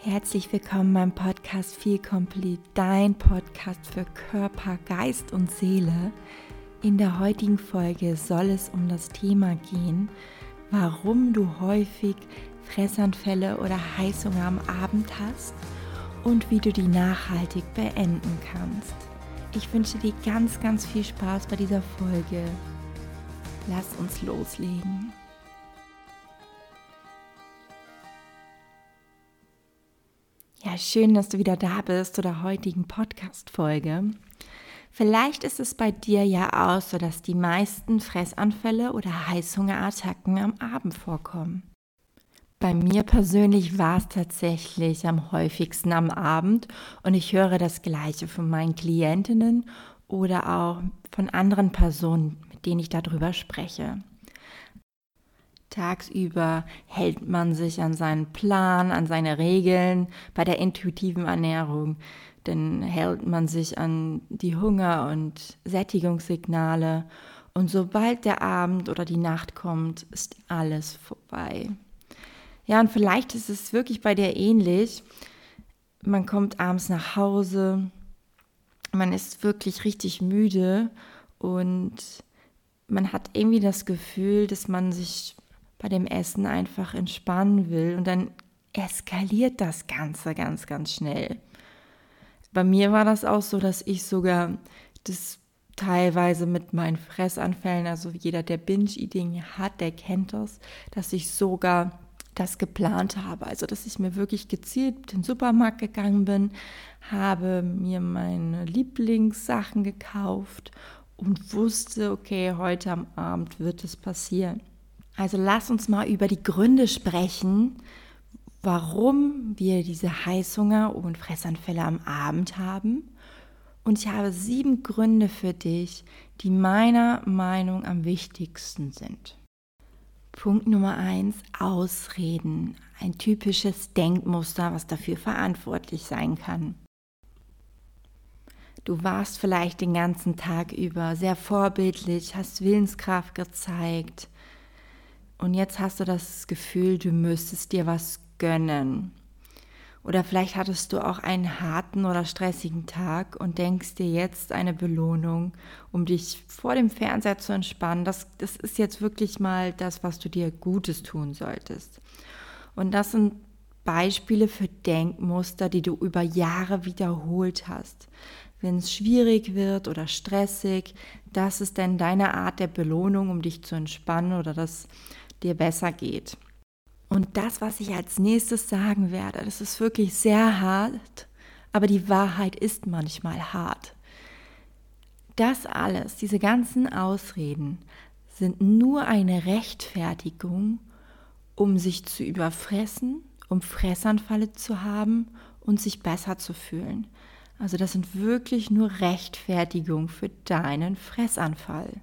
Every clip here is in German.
Herzlich willkommen beim Podcast Feel Complete, dein Podcast für Körper, Geist und Seele. In der heutigen Folge soll es um das Thema gehen, warum du häufig Fressanfälle oder Heißhunger am Abend hast und wie du die nachhaltig beenden kannst. Ich wünsche dir ganz, ganz viel Spaß bei dieser Folge. Lass uns loslegen. Schön, dass du wieder da bist zu der heutigen Podcast-Folge. Vielleicht ist es bei dir ja auch so, dass die meisten Fressanfälle oder Heißhungerattacken am Abend vorkommen. Bei mir persönlich war es tatsächlich am häufigsten am Abend und ich höre das Gleiche von meinen Klientinnen oder auch von anderen Personen, mit denen ich darüber spreche. Tagsüber hält man sich an seinen Plan, an seine Regeln bei der intuitiven Ernährung. Dann hält man sich an die Hunger- und Sättigungssignale. Und sobald der Abend oder die Nacht kommt, ist alles vorbei. Ja, und vielleicht ist es wirklich bei dir ähnlich. Man kommt abends nach Hause, man ist wirklich richtig müde und man hat irgendwie das Gefühl, dass man sich bei dem Essen einfach entspannen will und dann eskaliert das Ganze ganz, ganz schnell. Bei mir war das auch so, dass ich sogar das teilweise mit meinen Fressanfällen, also jeder, der Binge-Eating hat, der kennt das, dass ich sogar das geplant habe. Also, dass ich mir wirklich gezielt in den Supermarkt gegangen bin, habe mir meine Lieblingssachen gekauft und wusste, okay, heute am Abend wird es passieren. Also lass uns mal über die Gründe sprechen, warum wir diese Heißhunger und Fressanfälle am Abend haben. Und ich habe sieben Gründe für dich, die meiner Meinung am wichtigsten sind. Punkt Nummer eins, Ausreden. Ein typisches Denkmuster, was dafür verantwortlich sein kann. Du warst vielleicht den ganzen Tag über sehr vorbildlich, hast Willenskraft gezeigt, und jetzt hast du das Gefühl, du müsstest dir was gönnen. Oder vielleicht hattest du auch einen harten oder stressigen Tag und denkst dir jetzt eine Belohnung, um dich vor dem Fernseher zu entspannen. Das, das ist jetzt wirklich mal das, was du dir Gutes tun solltest. Und das sind Beispiele für Denkmuster, die du über Jahre wiederholt hast. Wenn es schwierig wird oder stressig, das ist dann deine Art der Belohnung, um dich zu entspannen oder das dir besser geht. Und das, was ich als nächstes sagen werde, das ist wirklich sehr hart, aber die Wahrheit ist manchmal hart. Das alles, diese ganzen Ausreden, sind nur eine Rechtfertigung, um sich zu überfressen, um Fressanfälle zu haben und sich besser zu fühlen. Also das sind wirklich nur Rechtfertigungen für deinen Fressanfall.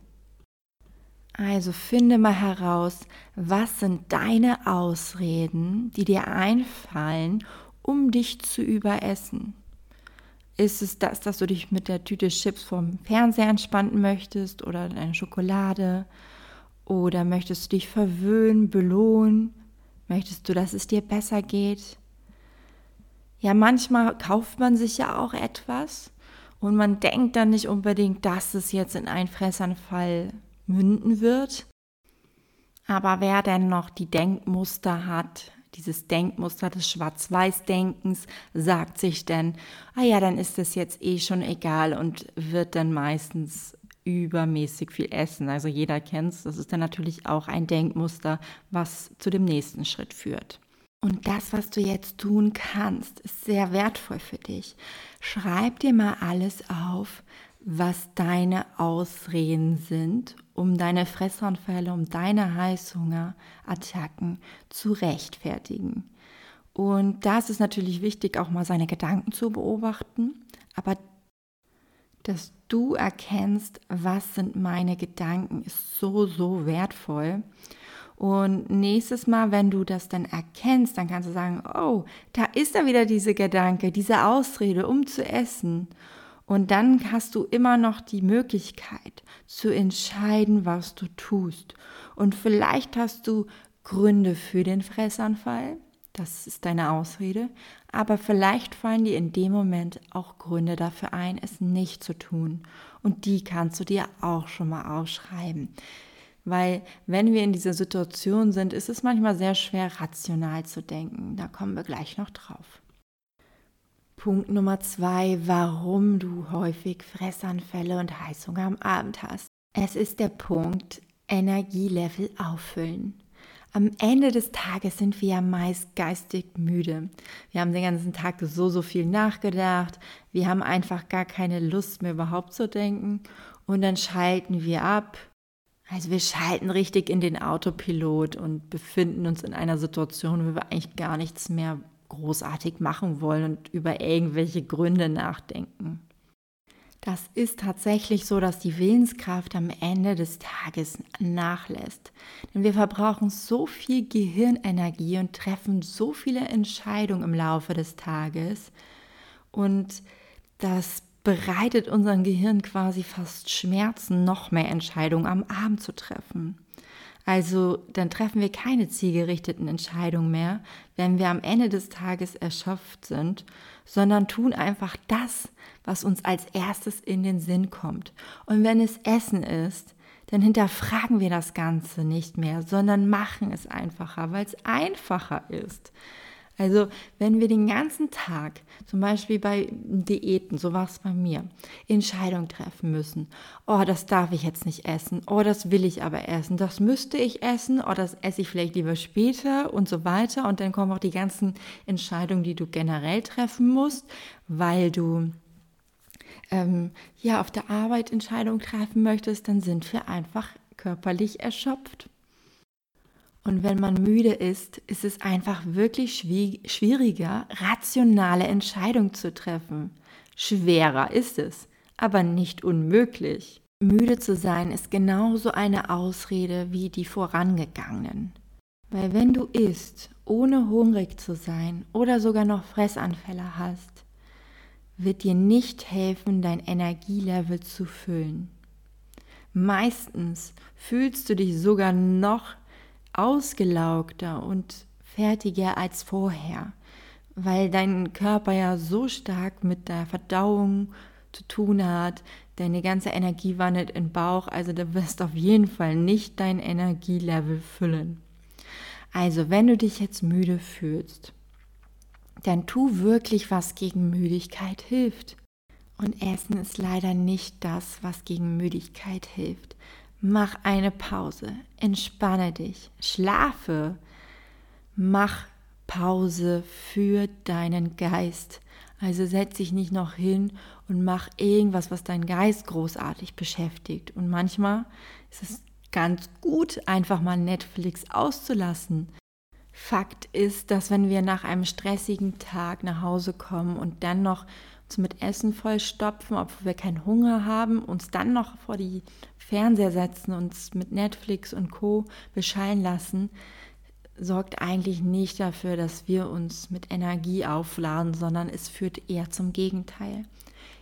Also finde mal heraus, was sind deine Ausreden, die dir einfallen, um dich zu überessen. Ist es das, dass du dich mit der Tüte Chips vom Fernseher entspannen möchtest oder eine Schokolade? Oder möchtest du dich verwöhnen, belohnen? Möchtest du, dass es dir besser geht? Ja, manchmal kauft man sich ja auch etwas und man denkt dann nicht unbedingt, dass es jetzt in einen Fressanfall münden wird. Aber wer denn noch die Denkmuster hat, dieses Denkmuster des Schwarz-Weiß-Denkens, sagt sich denn, ah ja, dann ist es jetzt eh schon egal und wird dann meistens übermäßig viel essen. Also jeder kennt es. Das ist dann natürlich auch ein Denkmuster, was zu dem nächsten Schritt führt. Und das, was du jetzt tun kannst, ist sehr wertvoll für dich. Schreib dir mal alles auf, was deine Ausreden sind, um deine Fressanfälle, um deine Heißhungerattacken zu rechtfertigen. Und da ist natürlich wichtig, auch mal seine Gedanken zu beobachten, aber dass du erkennst, was sind meine Gedanken, ist so, so wertvoll. Und nächstes Mal, wenn du das dann erkennst, dann kannst du sagen, oh, da ist da wieder diese Gedanke, diese Ausrede, um zu essen. Und dann hast du immer noch die Möglichkeit zu entscheiden, was du tust. Und vielleicht hast du Gründe für den Fressanfall das ist deine Ausrede, aber vielleicht fallen dir in dem Moment auch Gründe dafür ein, es nicht zu tun. Und die kannst du dir auch schon mal aufschreiben. Weil wenn wir in dieser Situation sind, ist es manchmal sehr schwer, rational zu denken. Da kommen wir gleich noch drauf. Punkt Nummer zwei, warum du häufig Fressanfälle und Heißhunger am Abend hast. Es ist der Punkt Energielevel auffüllen. Am Ende des Tages sind wir ja meist geistig müde. Wir haben den ganzen Tag so, so viel nachgedacht. Wir haben einfach gar keine Lust mehr überhaupt zu denken. Und dann schalten wir ab. Also wir schalten richtig in den Autopilot und befinden uns in einer Situation, wo wir eigentlich gar nichts mehr großartig machen wollen und über irgendwelche Gründe nachdenken. Das ist tatsächlich so, dass die Willenskraft am Ende des Tages nachlässt. Denn wir verbrauchen so viel Gehirnenergie und treffen so viele Entscheidungen im Laufe des Tages. Und das bereitet unserem Gehirn quasi fast Schmerzen, noch mehr Entscheidungen am Abend zu treffen. Also dann treffen wir keine zielgerichteten Entscheidungen mehr, wenn wir am Ende des Tages erschöpft sind, sondern tun einfach das, was uns als erstes in den Sinn kommt. Und wenn es Essen ist, dann hinterfragen wir das Ganze nicht mehr, sondern machen es einfacher, weil es einfacher ist. Also wenn wir den ganzen Tag, zum Beispiel bei Diäten, so war es bei mir, Entscheidungen treffen müssen. Oh, das darf ich jetzt nicht essen. Oh, das will ich aber essen. Das müsste ich essen. Oh, das esse ich vielleicht lieber später und so weiter. Und dann kommen auch die ganzen Entscheidungen, die du generell treffen musst, weil du ähm, ja auf der Arbeit Entscheidungen treffen möchtest. Dann sind wir einfach körperlich erschöpft. Und wenn man müde ist, ist es einfach wirklich schwieriger, rationale Entscheidungen zu treffen. Schwerer ist es, aber nicht unmöglich. Müde zu sein ist genauso eine Ausrede wie die vorangegangenen. Weil wenn du isst, ohne hungrig zu sein oder sogar noch Fressanfälle hast, wird dir nicht helfen, dein Energielevel zu füllen. Meistens fühlst du dich sogar noch ausgelaugter und fertiger als vorher, weil dein Körper ja so stark mit der Verdauung zu tun hat, deine ganze Energie wandert in den Bauch, also du wirst auf jeden Fall nicht dein Energielevel füllen. Also, wenn du dich jetzt müde fühlst, dann tu wirklich, was gegen Müdigkeit hilft. Und Essen ist leider nicht das, was gegen Müdigkeit hilft. Mach eine Pause, entspanne dich, schlafe, mach Pause für deinen Geist. Also setz dich nicht noch hin und mach irgendwas, was deinen Geist großartig beschäftigt. Und manchmal ist es ganz gut, einfach mal Netflix auszulassen. Fakt ist, dass wenn wir nach einem stressigen Tag nach Hause kommen und dann noch uns mit Essen vollstopfen, obwohl wir keinen Hunger haben, uns dann noch vor die Fernseher setzen, uns mit Netflix und Co beschallen lassen, sorgt eigentlich nicht dafür, dass wir uns mit Energie aufladen, sondern es führt eher zum Gegenteil.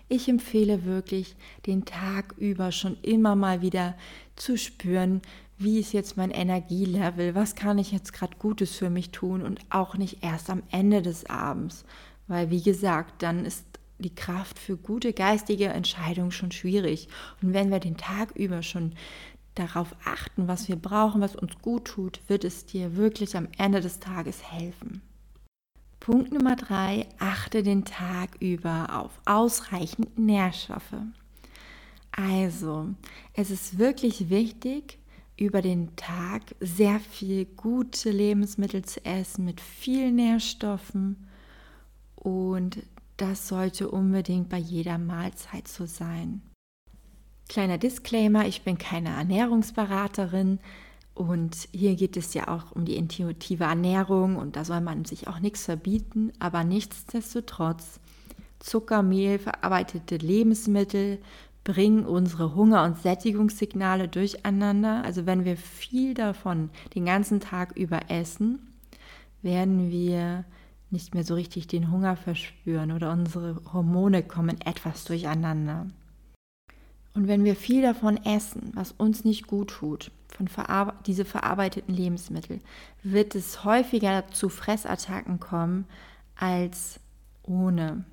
Ich empfehle wirklich, den Tag über schon immer mal wieder zu spüren, wie ist jetzt mein Energielevel, was kann ich jetzt gerade Gutes für mich tun und auch nicht erst am Ende des Abends, weil wie gesagt, dann ist die Kraft für gute geistige Entscheidungen schon schwierig. Und wenn wir den Tag über schon darauf achten, was wir brauchen, was uns gut tut, wird es dir wirklich am Ende des Tages helfen. Punkt Nummer drei, achte den Tag über auf ausreichend Nährstoffe. Also, es ist wirklich wichtig, über den Tag sehr viel gute Lebensmittel zu essen mit vielen Nährstoffen und das sollte unbedingt bei jeder Mahlzeit so sein. Kleiner Disclaimer, ich bin keine Ernährungsberaterin und hier geht es ja auch um die intuitive Ernährung und da soll man sich auch nichts verbieten, aber nichtsdestotrotz, Zucker, Mehl, verarbeitete Lebensmittel bringen unsere Hunger- und Sättigungssignale durcheinander. Also wenn wir viel davon den ganzen Tag über essen, werden wir nicht mehr so richtig den Hunger verspüren oder unsere Hormone kommen etwas durcheinander. Und wenn wir viel davon essen, was uns nicht gut tut, von verarbe diese verarbeiteten Lebensmittel, wird es häufiger zu Fressattacken kommen als ohne.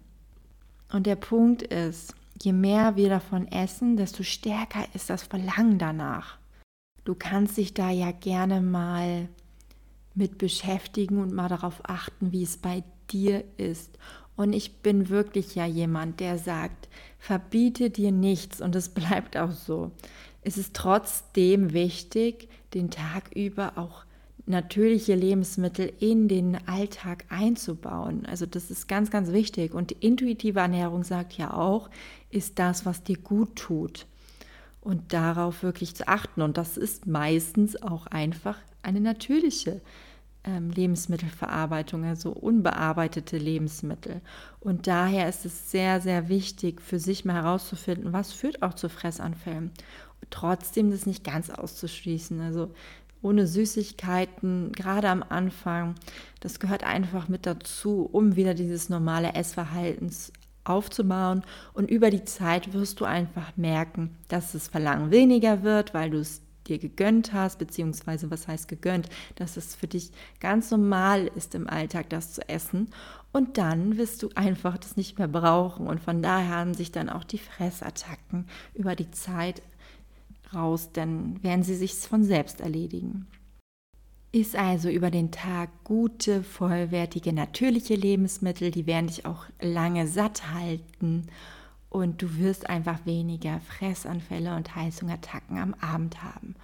Und der Punkt ist, je mehr wir davon essen, desto stärker ist das Verlangen danach. Du kannst dich da ja gerne mal mit beschäftigen und mal darauf achten, wie es bei dir ist. Und ich bin wirklich ja jemand, der sagt, verbiete dir nichts und es bleibt auch so. Es ist trotzdem wichtig, den Tag über auch natürliche Lebensmittel in den Alltag einzubauen. Also das ist ganz, ganz wichtig. Und die intuitive Ernährung sagt ja auch, ist das, was dir gut tut. Und darauf wirklich zu achten. Und das ist meistens auch einfach eine natürliche Lebensmittelverarbeitung, also unbearbeitete Lebensmittel. Und daher ist es sehr, sehr wichtig, für sich mal herauszufinden, was führt auch zu Fressanfällen. Trotzdem das nicht ganz auszuschließen. Also ohne Süßigkeiten, gerade am Anfang, das gehört einfach mit dazu, um wieder dieses normale Essverhaltens aufzubauen. Und über die Zeit wirst du einfach merken, dass das Verlangen weniger wird, weil du es dir gegönnt hast, beziehungsweise was heißt gegönnt, dass es für dich ganz normal ist im Alltag, das zu essen. Und dann wirst du einfach das nicht mehr brauchen. Und von daher haben sich dann auch die Fressattacken über die Zeit raus, dann werden sie sich von selbst erledigen. Iss also über den Tag gute, vollwertige, natürliche Lebensmittel, die werden dich auch lange satt halten und du wirst einfach weniger Fressanfälle und Heißhungerattacken am Abend haben.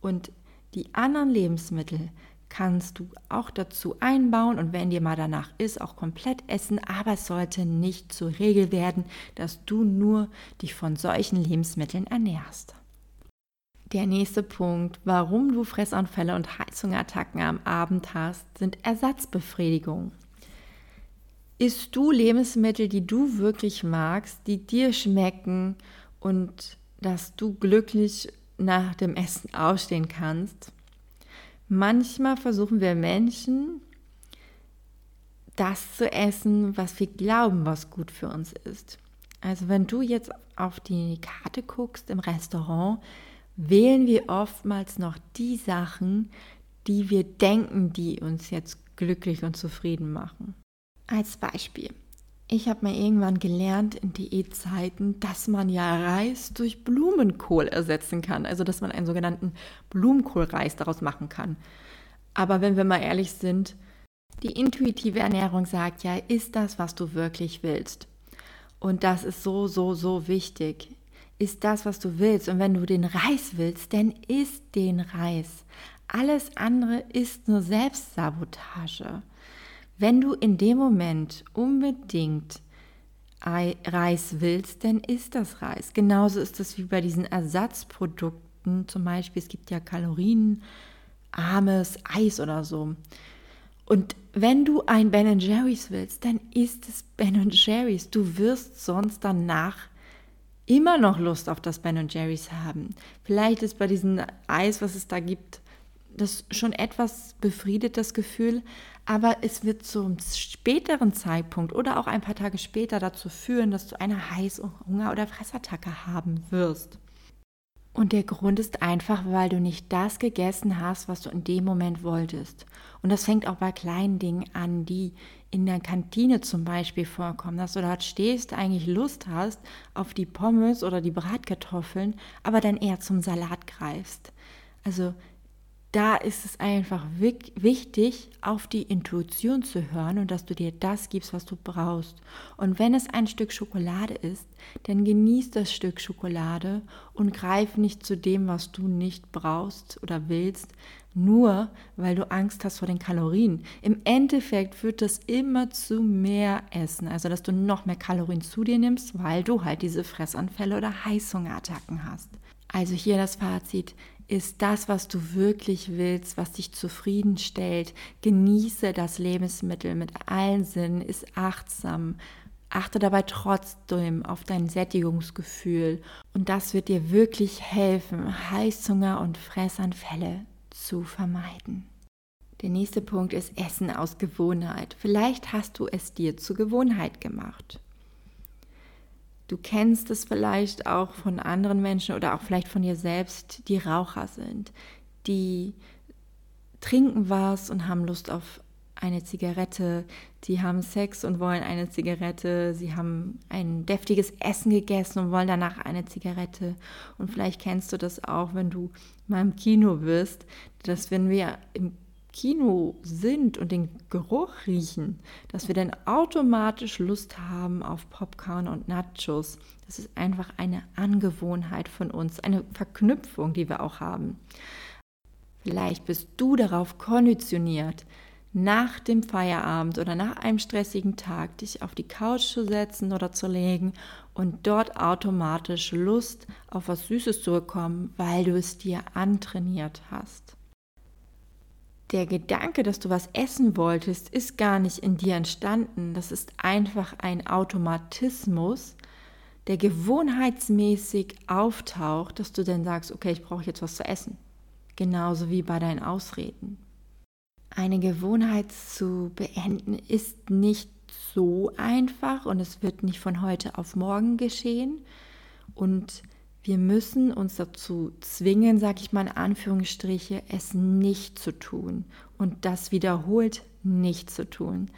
Und die anderen Lebensmittel kannst du auch dazu einbauen und wenn dir mal danach ist, auch komplett essen, aber es sollte nicht zur Regel werden, dass du nur dich von solchen Lebensmitteln ernährst. Der nächste Punkt, warum du Fressanfälle und Heißhungerattacken am Abend hast, sind Ersatzbefriedigungen. Isst du Lebensmittel, die du wirklich magst, die dir schmecken und dass du glücklich nach dem Essen aufstehen kannst? Manchmal versuchen wir Menschen, das zu essen, was wir glauben, was gut für uns ist. Also wenn du jetzt auf die Karte guckst im Restaurant, wählen wir oftmals noch die Sachen, die wir denken, die uns jetzt glücklich und zufrieden machen. Als Beispiel. Ich habe mal irgendwann gelernt in Diätzeiten, dass man ja Reis durch Blumenkohl ersetzen kann. Also dass man einen sogenannten Blumenkohlreis daraus machen kann. Aber wenn wir mal ehrlich sind, die intuitive Ernährung sagt ja, ist das, was du wirklich willst. Und das ist so, so, so wichtig. Ist das, was du willst. Und wenn du den Reis willst, dann isst den Reis. Alles andere ist nur Selbstsabotage. Wenn du in dem Moment unbedingt Reis willst, dann ist das Reis. Genauso ist es wie bei diesen Ersatzprodukten, zum Beispiel, es gibt ja kalorienarmes Eis oder so. Und wenn du ein Ben Jerry's willst, dann ist es Ben Jerry's. Du wirst sonst danach immer noch Lust auf das Ben Jerry's haben. Vielleicht ist bei diesem Eis, was es da gibt, das schon etwas befriedet, das Gefühl, aber es wird zum späteren Zeitpunkt oder auch ein paar Tage später dazu führen, dass du eine Heißhunger- oder Fressattacke haben wirst. Und der Grund ist einfach, weil du nicht das gegessen hast, was du in dem Moment wolltest. Und das fängt auch bei kleinen Dingen an, die in der Kantine zum Beispiel vorkommen, dass du dort stehst, eigentlich Lust hast auf die Pommes oder die Bratkartoffeln, aber dann eher zum Salat greifst. Also da ist es einfach wichtig, auf die Intuition zu hören und dass du dir das gibst, was du brauchst. Und wenn es ein Stück Schokolade ist, dann genieß das Stück Schokolade und greif nicht zu dem, was du nicht brauchst oder willst, nur weil du Angst hast vor den Kalorien. Im Endeffekt führt das immer zu mehr Essen, also dass du noch mehr Kalorien zu dir nimmst, weil du halt diese Fressanfälle oder Heißhungerattacken hast. Also hier das Fazit, ist das, was du wirklich willst, was dich zufriedenstellt. Genieße das Lebensmittel mit allen Sinnen, ist achtsam. Achte dabei trotzdem auf dein Sättigungsgefühl und das wird dir wirklich helfen, Heißhunger und Fressanfälle zu vermeiden. Der nächste Punkt ist Essen aus Gewohnheit. Vielleicht hast du es dir zur Gewohnheit gemacht. Du kennst es vielleicht auch von anderen Menschen oder auch vielleicht von dir selbst, die Raucher sind, die trinken was und haben Lust auf eine Zigarette, die haben Sex und wollen eine Zigarette, sie haben ein deftiges Essen gegessen und wollen danach eine Zigarette. Und vielleicht kennst du das auch, wenn du mal im Kino bist, dass wenn wir im Kino sind und den Geruch riechen, dass wir dann automatisch Lust haben auf Popcorn und Nachos. Das ist einfach eine Angewohnheit von uns, eine Verknüpfung, die wir auch haben. Vielleicht bist du darauf konditioniert, nach dem Feierabend oder nach einem stressigen Tag dich auf die Couch zu setzen oder zu legen und dort automatisch Lust auf was Süßes zu bekommen, weil du es dir antrainiert hast. Der Gedanke, dass du was essen wolltest, ist gar nicht in dir entstanden. Das ist einfach ein Automatismus, der gewohnheitsmäßig auftaucht, dass du dann sagst, okay, ich brauche jetzt was zu essen. Genauso wie bei deinen Ausreden. Eine Gewohnheit zu beenden ist nicht so einfach und es wird nicht von heute auf morgen geschehen. Und wir müssen uns dazu zwingen, sage ich mal in Anführungsstriche, es nicht zu tun und das wiederholt nicht zu tun.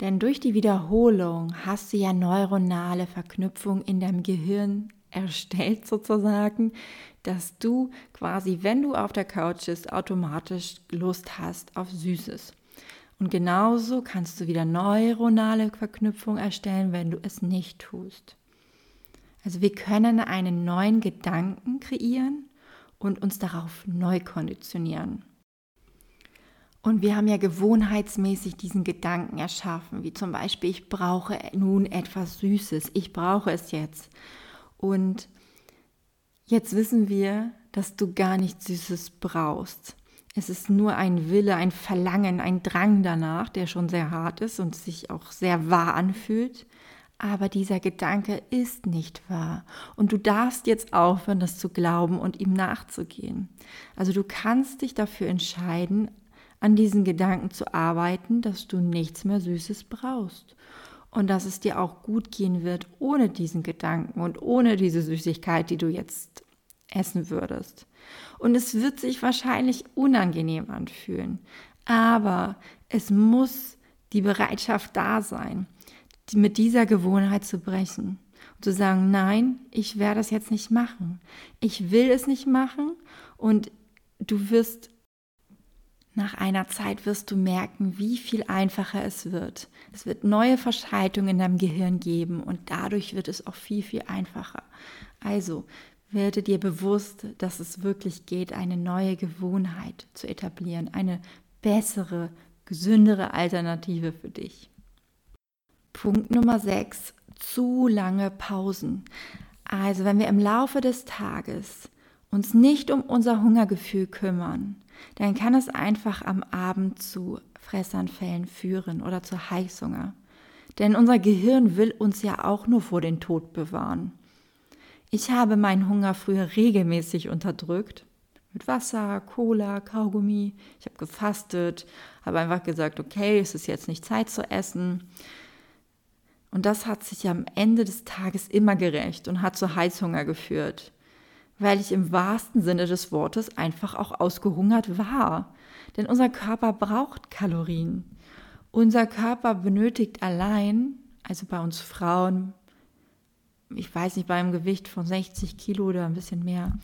Denn durch die Wiederholung hast du ja neuronale Verknüpfung in deinem Gehirn erstellt sozusagen, dass du quasi, wenn du auf der Couch bist, automatisch Lust hast auf Süßes. Und genauso kannst du wieder neuronale Verknüpfung erstellen, wenn du es nicht tust. Also wir können einen neuen Gedanken kreieren und uns darauf neu konditionieren. Und wir haben ja gewohnheitsmäßig diesen Gedanken erschaffen, wie zum Beispiel, ich brauche nun etwas Süßes, ich brauche es jetzt. Und jetzt wissen wir, dass du gar nichts Süßes brauchst. Es ist nur ein Wille, ein Verlangen, ein Drang danach, der schon sehr hart ist und sich auch sehr wahr anfühlt. Aber dieser Gedanke ist nicht wahr. Und du darfst jetzt aufhören, das zu glauben und ihm nachzugehen. Also du kannst dich dafür entscheiden, an diesen Gedanken zu arbeiten, dass du nichts mehr Süßes brauchst und dass es dir auch gut gehen wird ohne diesen Gedanken und ohne diese Süßigkeit, die du jetzt essen würdest. Und es wird sich wahrscheinlich unangenehm anfühlen, aber es muss die Bereitschaft da sein, mit dieser Gewohnheit zu brechen und zu sagen, nein, ich werde es jetzt nicht machen. Ich will es nicht machen und du wirst nach einer Zeit wirst du merken, wie viel einfacher es wird. Es wird neue Verschaltungen in deinem Gehirn geben und dadurch wird es auch viel, viel einfacher. Also werde dir bewusst, dass es wirklich geht, eine neue Gewohnheit zu etablieren, eine bessere, gesündere Alternative für dich. Punkt Nummer 6. Zu lange Pausen. Also wenn wir im Laufe des Tages uns nicht um unser Hungergefühl kümmern, dann kann es einfach am Abend zu Fressanfällen führen oder zu Heißhunger. Denn unser Gehirn will uns ja auch nur vor den Tod bewahren. Ich habe meinen Hunger früher regelmäßig unterdrückt. Mit Wasser, Cola, Kaugummi. Ich habe gefastet, habe einfach gesagt, okay, es ist jetzt nicht Zeit zu essen. Und das hat sich am Ende des Tages immer gerecht und hat zu Heißhunger geführt weil ich im wahrsten Sinne des Wortes einfach auch ausgehungert war. Denn unser Körper braucht Kalorien. Unser Körper benötigt allein, also bei uns Frauen, ich weiß nicht, beim Gewicht von 60 Kilo oder ein bisschen mehr,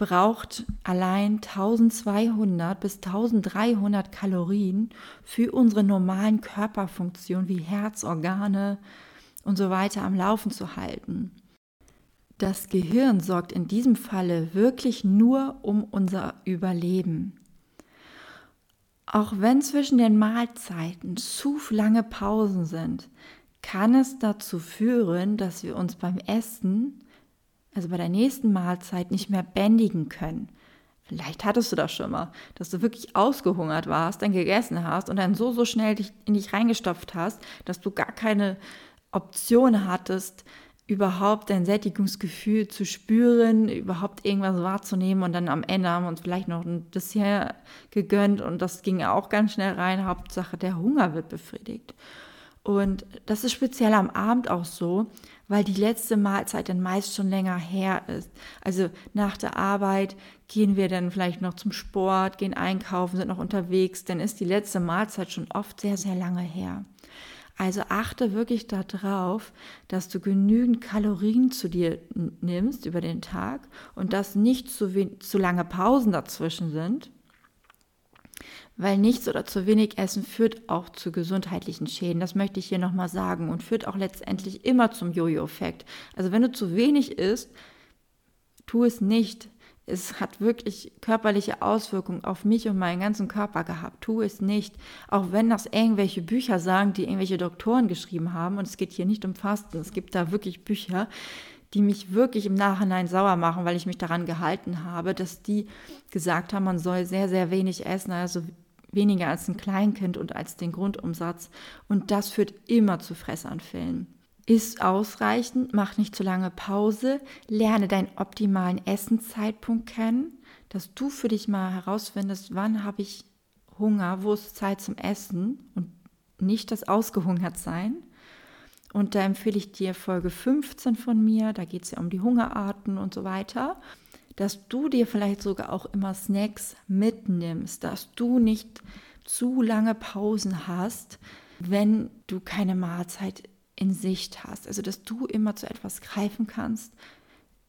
braucht allein 1200 bis 1300 Kalorien für unsere normalen Körperfunktionen wie Herz, Organe und so weiter am Laufen zu halten. Das Gehirn sorgt in diesem Falle wirklich nur um unser Überleben. Auch wenn zwischen den Mahlzeiten zu lange Pausen sind, kann es dazu führen, dass wir uns beim Essen, also bei der nächsten Mahlzeit, nicht mehr bändigen können. Vielleicht hattest du das schon mal, dass du wirklich ausgehungert warst, dann gegessen hast und dann so, so schnell dich in dich reingestopft hast, dass du gar keine Option hattest, überhaupt ein Sättigungsgefühl zu spüren, überhaupt irgendwas wahrzunehmen und dann am Ende haben wir uns vielleicht noch ein Dessert gegönnt und das ging auch ganz schnell rein. Hauptsache der Hunger wird befriedigt. Und das ist speziell am Abend auch so, weil die letzte Mahlzeit dann meist schon länger her ist. Also nach der Arbeit gehen wir dann vielleicht noch zum Sport, gehen einkaufen, sind noch unterwegs, dann ist die letzte Mahlzeit schon oft sehr, sehr lange her. Also achte wirklich darauf, dass du genügend Kalorien zu dir nimmst über den Tag und dass nicht zu, zu lange Pausen dazwischen sind weil nichts oder zu wenig Essen führt auch zu gesundheitlichen Schäden. Das möchte ich hier nochmal sagen und führt auch letztendlich immer zum Jojo-Effekt. Also wenn du zu wenig isst, tu es nicht. Es hat wirklich körperliche Auswirkungen auf mich und meinen ganzen Körper gehabt. Tu es nicht. Auch wenn das irgendwelche Bücher sagen, die irgendwelche Doktoren geschrieben haben. Und es geht hier nicht um Fasten. Es gibt da wirklich Bücher, die mich wirklich im Nachhinein sauer machen, weil ich mich daran gehalten habe, dass die gesagt haben, man soll sehr, sehr wenig essen, also weniger als ein Kleinkind und als den Grundumsatz. Und das führt immer zu Fressanfällen. Ist ausreichend, mach nicht zu lange Pause, lerne deinen optimalen Essenzeitpunkt kennen, dass du für dich mal herausfindest, wann habe ich Hunger, wo ist Zeit zum Essen und nicht das Ausgehungertsein. Und da empfehle ich dir Folge 15 von mir, da geht es ja um die Hungerarten und so weiter dass du dir vielleicht sogar auch immer Snacks mitnimmst, dass du nicht zu lange Pausen hast, wenn du keine Mahlzeit in Sicht hast. Also dass du immer zu etwas greifen kannst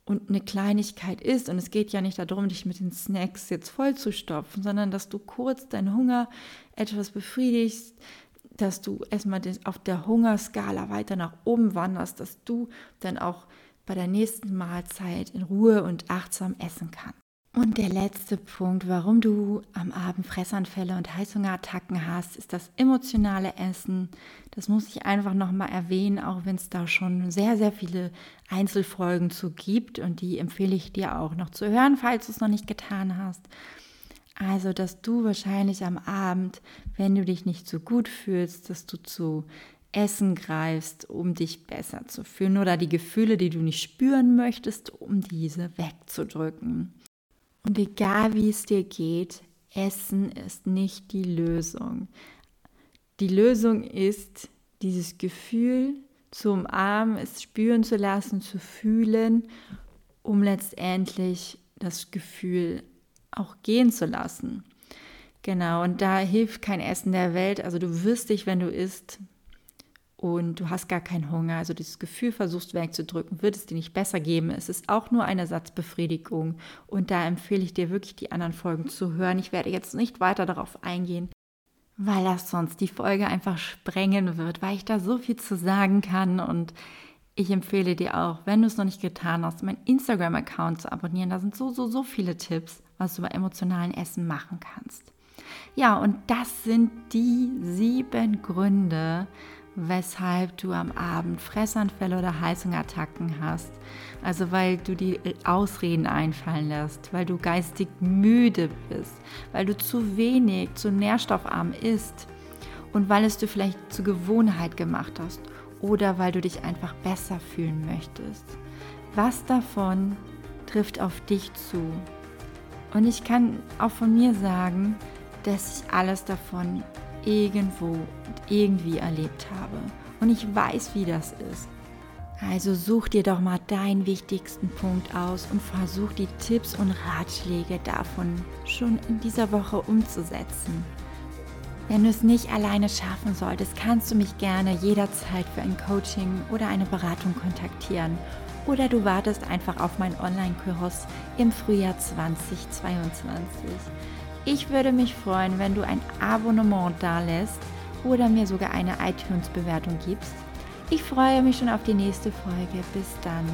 und eine Kleinigkeit ist. Und es geht ja nicht darum, dich mit den Snacks jetzt vollzustopfen, sondern dass du kurz deinen Hunger etwas befriedigst, dass du erstmal auf der Hungerskala weiter nach oben wanderst, dass du dann auch bei der nächsten Mahlzeit in Ruhe und achtsam essen kann. Und der letzte Punkt, warum du am Abend Fressanfälle und Heißhungerattacken hast, ist das emotionale Essen. Das muss ich einfach nochmal erwähnen, auch wenn es da schon sehr, sehr viele Einzelfolgen zu gibt. Und die empfehle ich dir auch noch zu hören, falls du es noch nicht getan hast. Also, dass du wahrscheinlich am Abend, wenn du dich nicht so gut fühlst, dass du zu Essen greifst, um dich besser zu fühlen oder die Gefühle, die du nicht spüren möchtest, um diese wegzudrücken. Und egal wie es dir geht, Essen ist nicht die Lösung. Die Lösung ist, dieses Gefühl zu umarmen, es spüren zu lassen, zu fühlen, um letztendlich das Gefühl auch gehen zu lassen. Genau, und da hilft kein Essen der Welt. Also du wirst dich, wenn du isst, und du hast gar keinen Hunger, also dieses Gefühl versuchst wegzudrücken, wird es dir nicht besser geben. Es ist auch nur eine Satzbefriedigung und da empfehle ich dir wirklich die anderen Folgen zu hören. Ich werde jetzt nicht weiter darauf eingehen, weil das sonst die Folge einfach sprengen wird, weil ich da so viel zu sagen kann und ich empfehle dir auch, wenn du es noch nicht getan hast, meinen Instagram-Account zu abonnieren. Da sind so, so, so viele Tipps, was du bei emotionalen Essen machen kannst. Ja, und das sind die sieben Gründe, weshalb du am Abend Fressanfälle oder Heißhungerattacken hast. Also weil du die Ausreden einfallen lässt, weil du geistig müde bist, weil du zu wenig, zu nährstoffarm isst und weil es du vielleicht zur Gewohnheit gemacht hast oder weil du dich einfach besser fühlen möchtest. Was davon trifft auf dich zu? Und ich kann auch von mir sagen, dass ich alles davon irgendwo und irgendwie erlebt habe. Und ich weiß, wie das ist. Also such dir doch mal deinen wichtigsten Punkt aus und versuch die Tipps und Ratschläge davon schon in dieser Woche umzusetzen. Wenn du es nicht alleine schaffen solltest, kannst du mich gerne jederzeit für ein Coaching oder eine Beratung kontaktieren. Oder du wartest einfach auf meinen Online-Kurs im Frühjahr 2022. Ich würde mich freuen, wenn du ein Abonnement dalässt oder mir sogar eine iTunes-Bewertung gibst. Ich freue mich schon auf die nächste Folge. Bis dann.